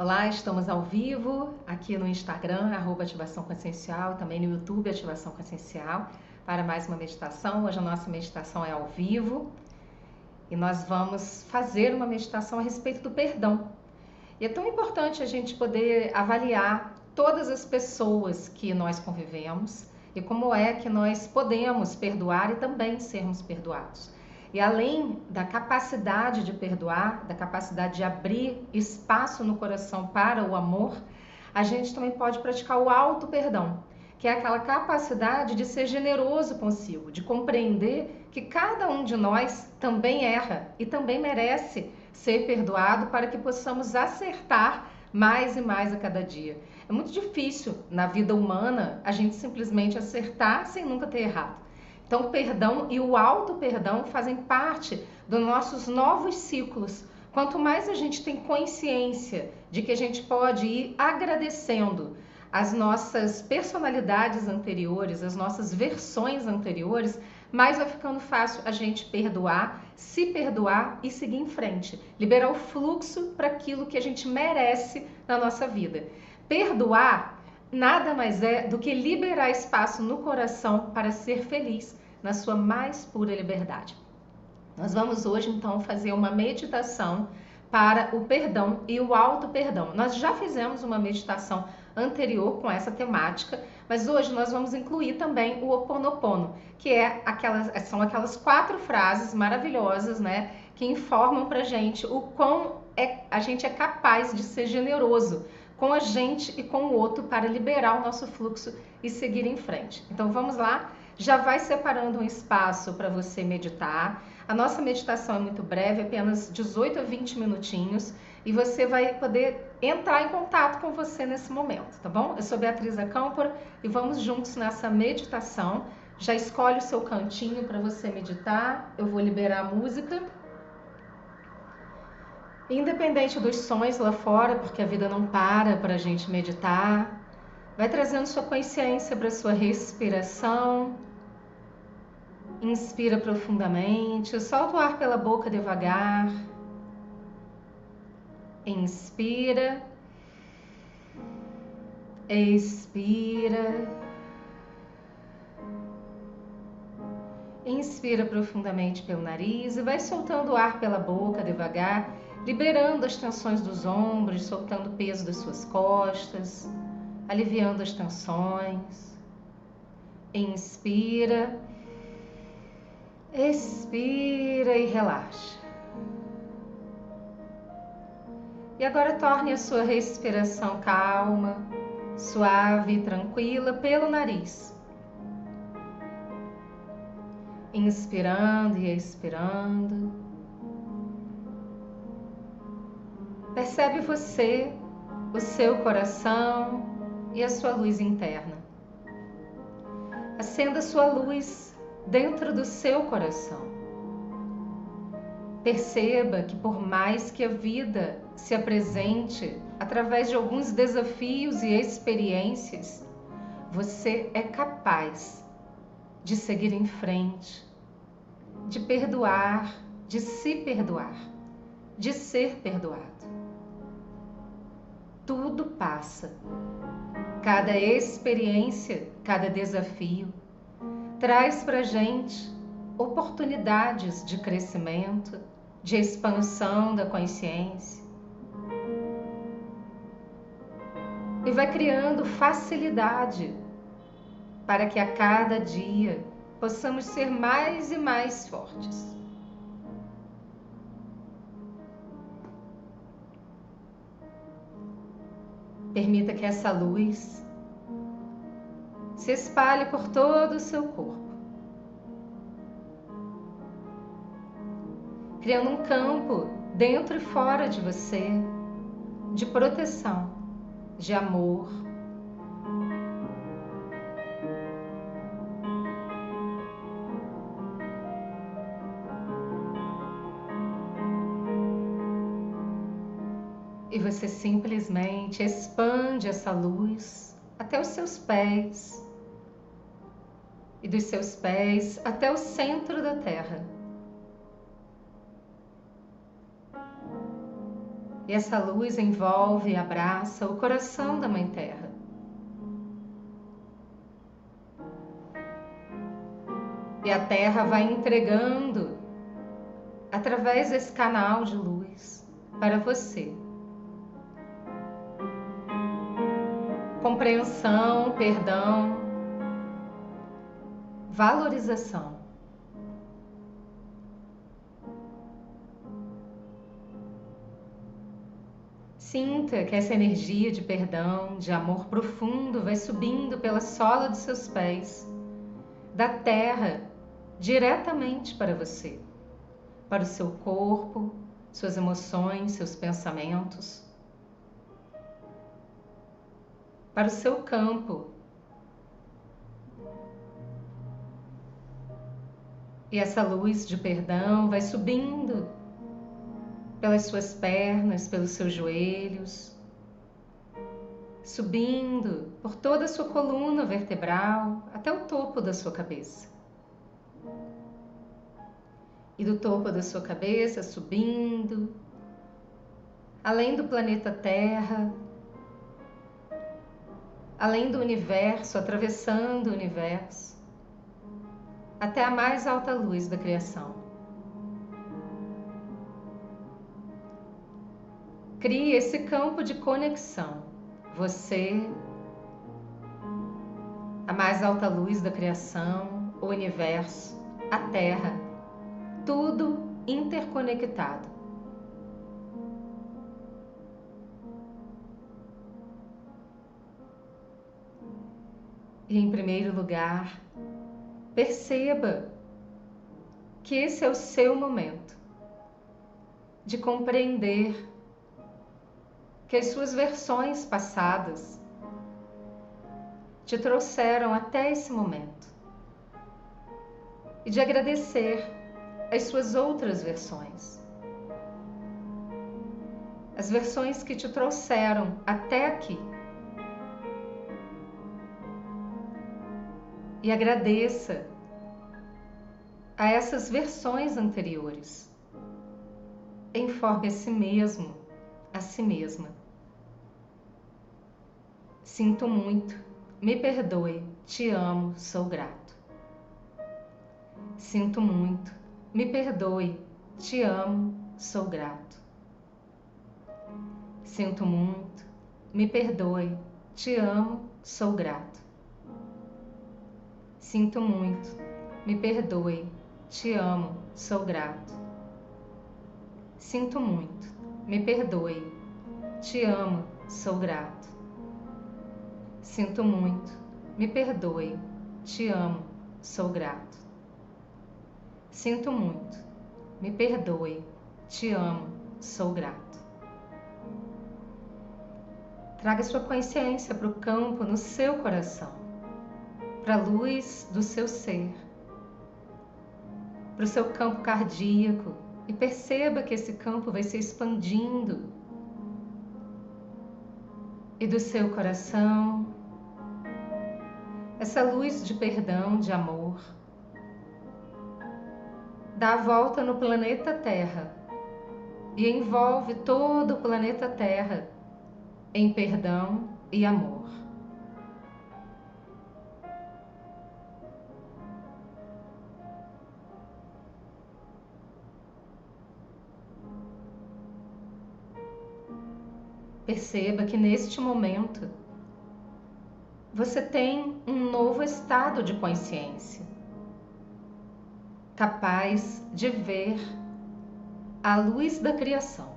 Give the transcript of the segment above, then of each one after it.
Olá, estamos ao vivo aqui no Instagram, arroba Ativação Consciencial, também no YouTube Ativação Consciencial, para mais uma meditação. Hoje a nossa meditação é ao vivo e nós vamos fazer uma meditação a respeito do perdão. E é tão importante a gente poder avaliar todas as pessoas que nós convivemos e como é que nós podemos perdoar e também sermos perdoados. E além da capacidade de perdoar, da capacidade de abrir espaço no coração para o amor, a gente também pode praticar o auto perdão, que é aquela capacidade de ser generoso consigo, de compreender que cada um de nós também erra e também merece ser perdoado para que possamos acertar mais e mais a cada dia. É muito difícil na vida humana a gente simplesmente acertar sem nunca ter errado. Então, o perdão e o auto-perdão fazem parte dos nossos novos ciclos. Quanto mais a gente tem consciência de que a gente pode ir agradecendo as nossas personalidades anteriores, as nossas versões anteriores, mais vai ficando fácil a gente perdoar, se perdoar e seguir em frente, liberar o fluxo para aquilo que a gente merece na nossa vida. Perdoar nada mais é do que liberar espaço no coração para ser feliz na sua mais pura liberdade. Nós vamos hoje então fazer uma meditação para o perdão e o auto perdão. Nós já fizemos uma meditação anterior com essa temática, mas hoje nós vamos incluir também o Oponopono, que é aquelas, são aquelas quatro frases maravilhosas, né, que informam para gente o quão é, a gente é capaz de ser generoso com a gente e com o outro para liberar o nosso fluxo e seguir em frente. Então vamos lá, já vai separando um espaço para você meditar. A nossa meditação é muito breve, apenas 18 a 20 minutinhos, e você vai poder entrar em contato com você nesse momento, tá bom? Eu sou Beatriz Acampor e vamos juntos nessa meditação. Já escolhe o seu cantinho para você meditar. Eu vou liberar a música. Independente dos sons lá fora, porque a vida não para para a gente meditar, vai trazendo sua consciência para sua respiração. Inspira profundamente, solta o ar pela boca devagar. Inspira, expira. Inspira profundamente pelo nariz e vai soltando o ar pela boca devagar liberando as tensões dos ombros, soltando o peso das suas costas, aliviando as tensões. Inspira, expira e relaxa. E agora torne a sua respiração calma, suave e tranquila pelo nariz. Inspirando e expirando. Percebe você, o seu coração e a sua luz interna. Acenda sua luz dentro do seu coração. Perceba que, por mais que a vida se apresente através de alguns desafios e experiências, você é capaz de seguir em frente, de perdoar, de se perdoar, de ser perdoado tudo passa. Cada experiência, cada desafio traz para gente oportunidades de crescimento, de expansão da consciência. E vai criando facilidade para que a cada dia possamos ser mais e mais fortes. Permita que essa luz se espalhe por todo o seu corpo, criando um campo dentro e fora de você de proteção, de amor, e você simplesmente expande essa luz até os seus pés e dos seus pés até o centro da Terra. E essa luz envolve e abraça o coração da Mãe Terra. E a Terra vai entregando, através desse canal de luz, para você. Compreensão, perdão, valorização. Sinta que essa energia de perdão, de amor profundo vai subindo pela sola dos seus pés, da terra, diretamente para você, para o seu corpo, suas emoções, seus pensamentos, para o seu campo. E essa luz de perdão vai subindo pelas suas pernas, pelos seus joelhos, subindo por toda a sua coluna vertebral até o topo da sua cabeça. E do topo da sua cabeça subindo, além do planeta Terra, além do universo, atravessando o universo, até a mais alta luz da criação. Crie esse campo de conexão. Você, a mais alta luz da criação, o universo, a Terra, tudo interconectado. E em primeiro lugar, perceba que esse é o seu momento de compreender que as suas versões passadas te trouxeram até esse momento e de agradecer as suas outras versões. As versões que te trouxeram até aqui. E agradeça a essas versões anteriores. Informe a si mesmo, a si mesma. Sinto muito, me perdoe, te amo, sou grato. Sinto muito, me perdoe, te amo, sou grato. Sinto muito, me perdoe, te amo, sou grato. Sinto muito, me perdoe, te amo, sou grato. Sinto muito, me perdoe, te amo, sou grato. Sinto muito, me perdoe, te amo, sou grato. Sinto muito, me perdoe, te amo, sou grato. Traga sua consciência para o campo no seu coração, para a luz do seu ser, para o seu campo cardíaco e perceba que esse campo vai se expandindo e do seu coração, essa luz de perdão, de amor, dá a volta no planeta Terra e envolve todo o planeta Terra em perdão e amor. Perceba que neste momento você tem um novo estado de consciência, capaz de ver a luz da criação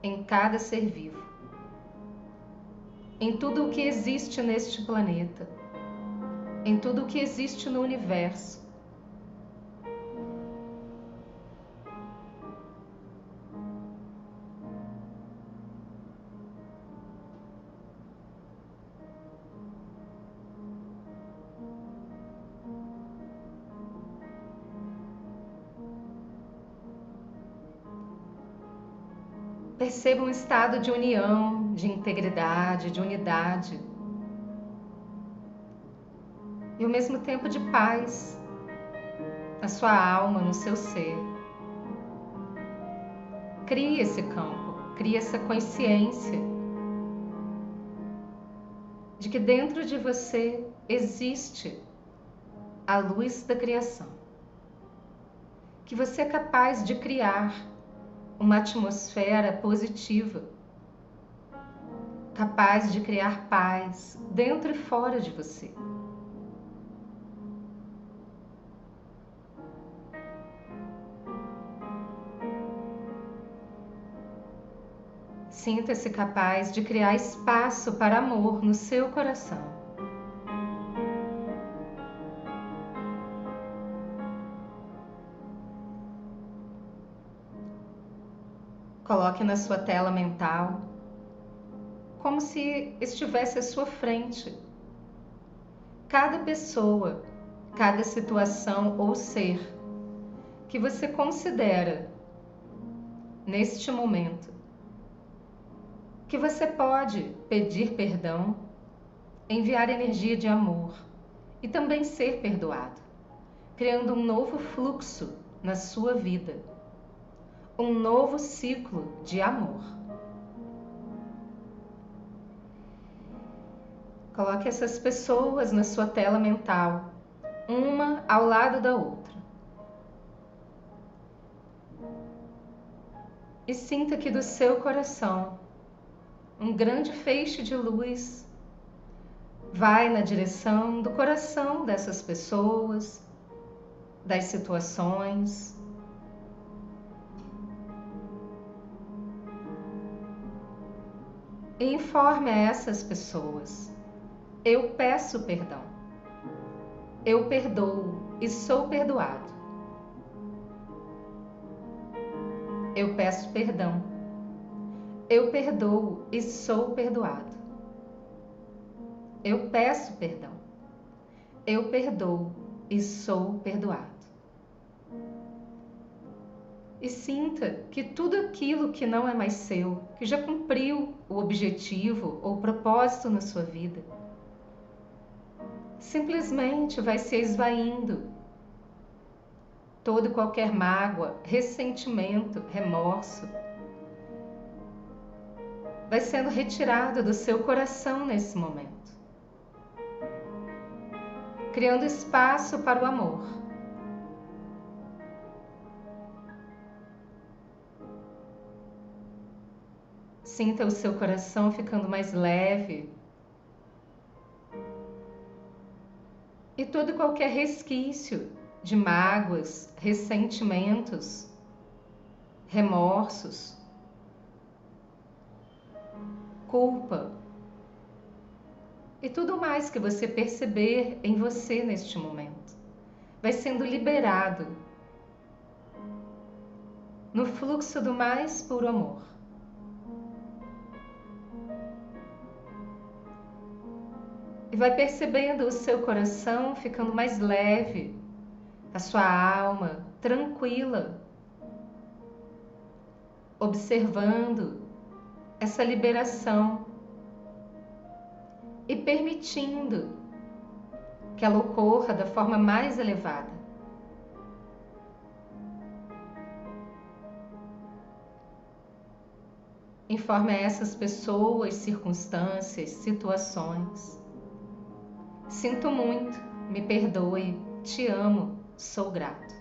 em cada ser vivo, em tudo o que existe neste planeta, em tudo o que existe no universo um estado de união, de integridade, de unidade. E ao mesmo tempo de paz na sua alma, no seu ser. Crie esse campo, crie essa consciência de que dentro de você existe a luz da criação. Que você é capaz de criar uma atmosfera positiva, capaz de criar paz dentro e fora de você. Sinta-se capaz de criar espaço para amor no seu coração. Coloque na sua tela mental como se estivesse à sua frente. Cada pessoa, cada situação ou ser que você considera neste momento que você pode pedir perdão, enviar energia de amor e também ser perdoado, criando um novo fluxo na sua vida, um novo ciclo de amor. Coloque essas pessoas na sua tela mental, uma ao lado da outra. E sinta que do seu coração um grande feixe de luz vai na direção do coração dessas pessoas, das situações. Informe a essas pessoas: eu peço perdão, eu perdoo e sou perdoado. Eu peço perdão eu perdoo e sou perdoado. Eu peço perdão. Eu perdoo e sou perdoado. E sinta que tudo aquilo que não é mais seu, que já cumpriu o objetivo ou propósito na sua vida, simplesmente vai se esvaindo. Todo e qualquer mágoa, ressentimento, remorso, vai sendo retirado do seu coração nesse momento, criando espaço para o amor. Sinta o seu coração ficando mais leve. E todo qualquer resquício de mágoas, ressentimentos, remorsos, culpa e tudo mais que você perceber em você neste momento vai sendo liberado no fluxo do mais puro amor. E vai percebendo o seu coração ficando mais leve, a sua alma tranquila, observando essa liberação e permitindo que ela ocorra da forma mais elevada. Informe a essas pessoas, circunstâncias, situações. Sinto muito, me perdoe, te amo, sou grato.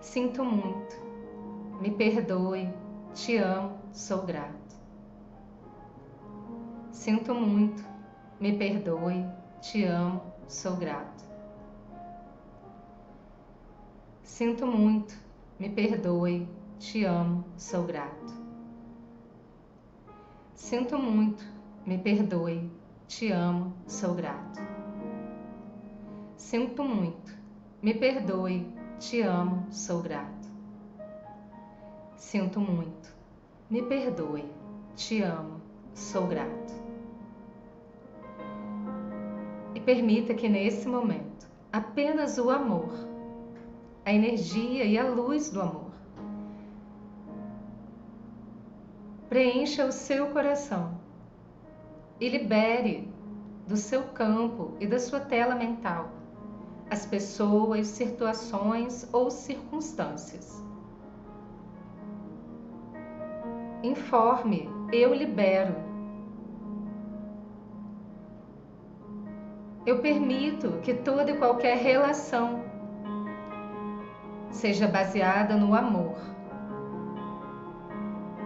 Sinto muito, me perdoe, te amo, sou grato. Sinto muito, me perdoe, te amo, sou grato. Sinto muito, me perdoe, te amo, sou grato. Sinto muito, me perdoe, te amo, sou grato. Sinto muito, me perdoe, te amo, sou grato. Sinto muito. Me perdoe. Te amo. Sou grato. E permita que nesse momento apenas o amor, a energia e a luz do amor preencha o seu coração e libere do seu campo e da sua tela mental as pessoas, situações ou circunstâncias Informe, eu libero. Eu permito que toda e qualquer relação seja baseada no amor,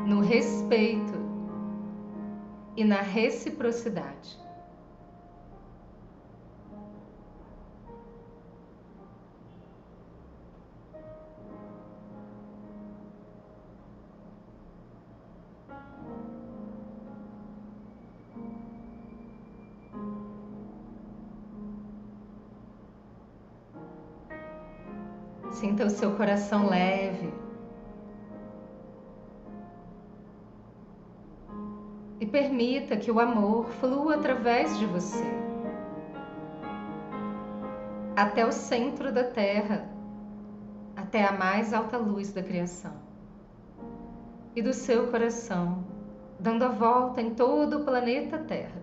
no respeito e na reciprocidade. Sinta o seu coração leve. Permita que o amor flua através de você até o centro da Terra, até a mais alta luz da criação. E do seu coração, dando a volta em todo o planeta Terra,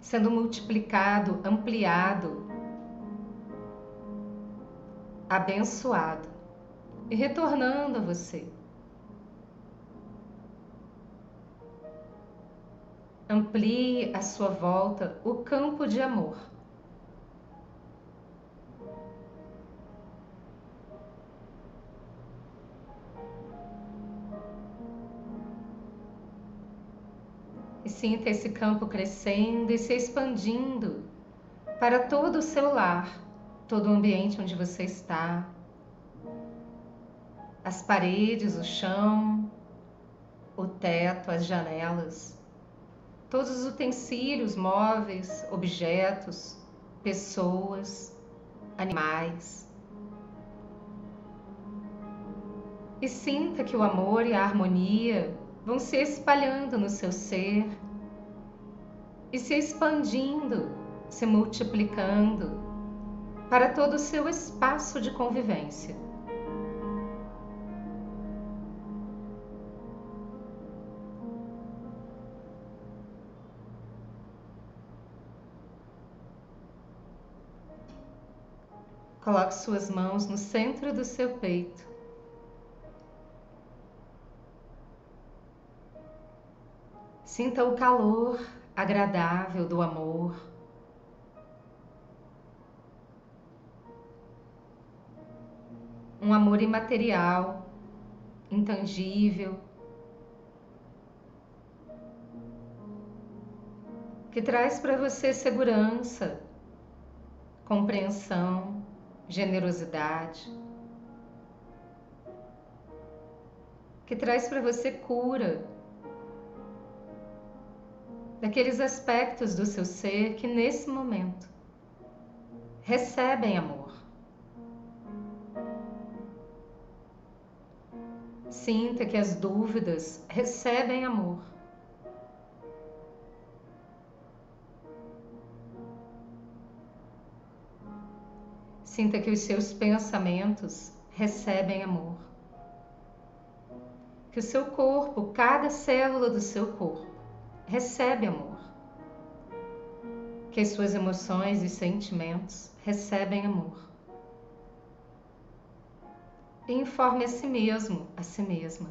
sendo multiplicado, ampliado abençoado e retornando a você. Amplie à sua volta o campo de amor. E sinta esse campo crescendo e se expandindo para todo o seu lar todo o ambiente onde você está, as paredes, o chão, o teto, as janelas, todos os utensílios, móveis, objetos, pessoas, animais. E sinta que o amor e a harmonia vão se espalhando no seu ser e se expandindo, se multiplicando para todo o seu espaço de convivência. Coloque suas mãos no centro do seu peito. Sinta o calor agradável do amor um amor imaterial, intangível, que traz para você segurança, compreensão, generosidade, que traz para você cura daqueles aspectos do seu ser que nesse momento recebem amor. Sinta que as dúvidas recebem amor. Sinta que os seus pensamentos recebem amor. Que o seu corpo, cada célula do seu corpo, recebe amor. Que as suas emoções e sentimentos recebem amor e informe a si mesmo, a si mesma.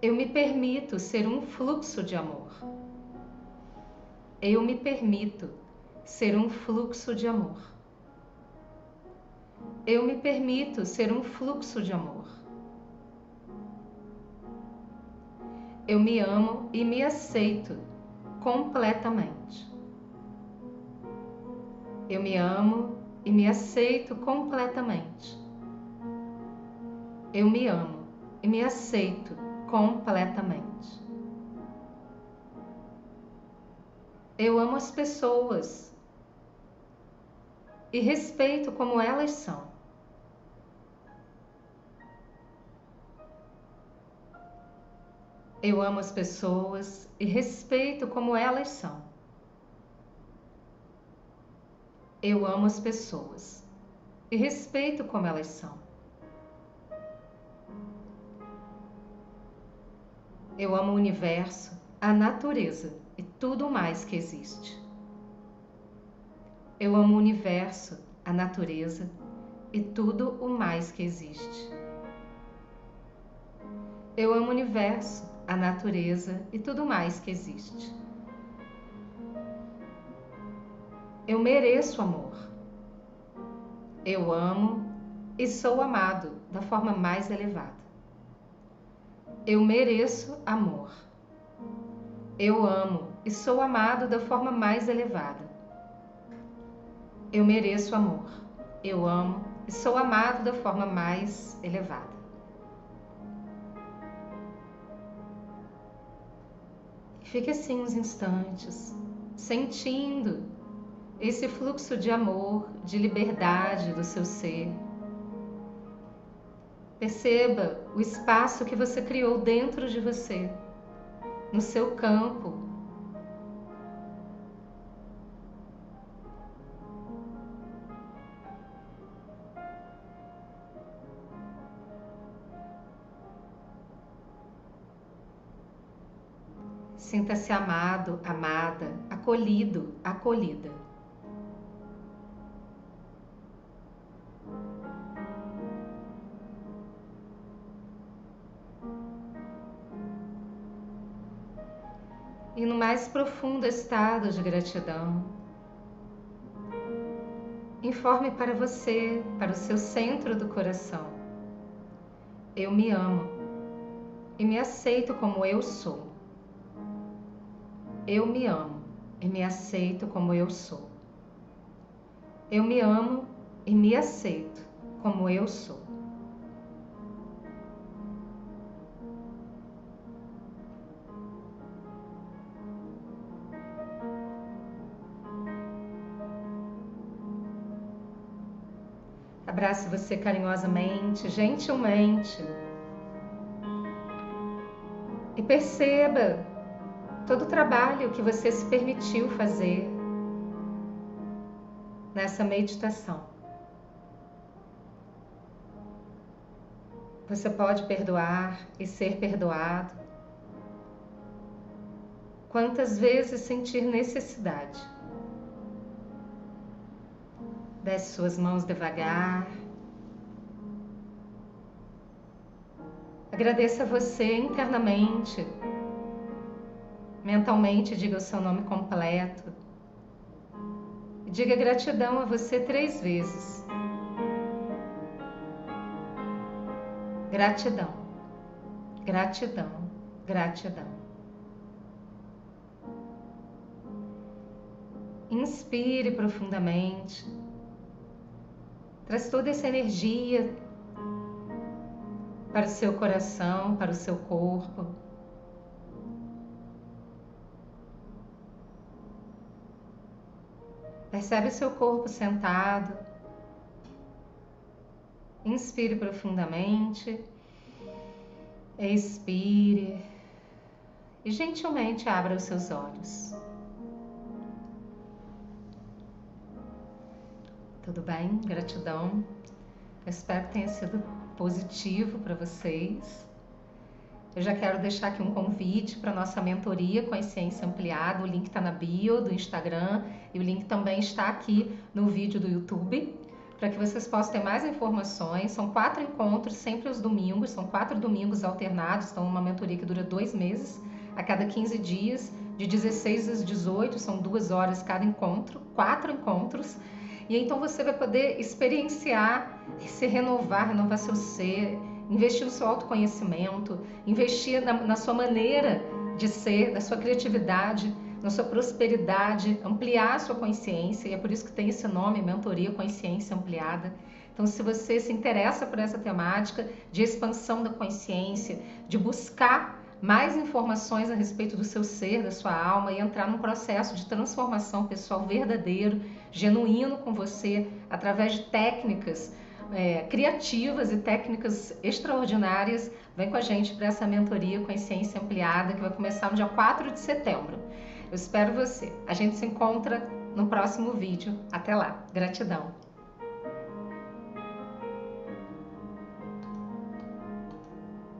Eu me permito ser um fluxo de amor. Eu me permito ser um fluxo de amor. Eu me permito ser um fluxo de amor. Eu me amo e me aceito completamente. Eu me amo e me aceito completamente. Eu me amo e me aceito completamente. Eu amo as pessoas e respeito como elas são. Eu amo as pessoas e respeito como elas são. Eu amo as pessoas e respeito como elas são. Eu amo o universo, a natureza e tudo mais que existe. Eu amo o universo, a natureza e tudo o mais que existe. Eu amo o universo, a natureza e tudo mais que existe. Eu mereço amor. Eu amo e sou amado da forma mais elevada. Eu mereço amor. Eu amo e sou amado da forma mais elevada. Eu mereço amor. Eu amo e sou amado da forma mais elevada. Fique assim uns instantes, sentindo esse fluxo de amor, de liberdade do seu ser. Perceba o espaço que você criou dentro de você, no seu campo. Sinta-se amado, amada, acolhido, acolhida. e no mais profundo estado de gratidão. Informe para você, para o seu centro do coração. Eu me amo e me aceito como eu sou. Eu me amo e me aceito como eu sou. Eu me amo e me aceito como eu sou. Abrace você carinhosamente, gentilmente. E perceba todo o trabalho que você se permitiu fazer nessa meditação. Você pode perdoar e ser perdoado. Quantas vezes sentir necessidade. Desce suas mãos devagar. Agradeça a você internamente. Mentalmente, diga o seu nome completo. Diga gratidão a você três vezes. Gratidão, gratidão, gratidão. Inspire profundamente. Traz toda essa energia para o seu coração, para o seu corpo. Percebe seu corpo sentado. Inspire profundamente. Expire. E gentilmente abra os seus olhos. Tudo bem? Gratidão. Eu espero que tenha sido positivo para vocês. Eu já quero deixar aqui um convite para nossa mentoria Consciência Ampliada. O link está na bio do Instagram e o link também está aqui no vídeo do YouTube para que vocês possam ter mais informações. São quatro encontros, sempre os domingos, são quatro domingos alternados, então uma mentoria que dura dois meses, a cada 15 dias, de 16 às 18, são duas horas cada encontro, quatro encontros. E então você vai poder experienciar, se renovar, renovar seu ser, investir no seu autoconhecimento, investir na, na sua maneira de ser, na sua criatividade, na sua prosperidade, ampliar a sua consciência, e é por isso que tem esse nome, Mentoria Consciência Ampliada. Então, se você se interessa por essa temática de expansão da consciência, de buscar mais informações a respeito do seu ser, da sua alma e entrar num processo de transformação pessoal verdadeiro, genuíno com você, através de técnicas é, criativas e técnicas extraordinárias, vem com a gente para essa mentoria Consciência Ampliada que vai começar no dia 4 de setembro. Eu espero você. A gente se encontra no próximo vídeo. Até lá. Gratidão.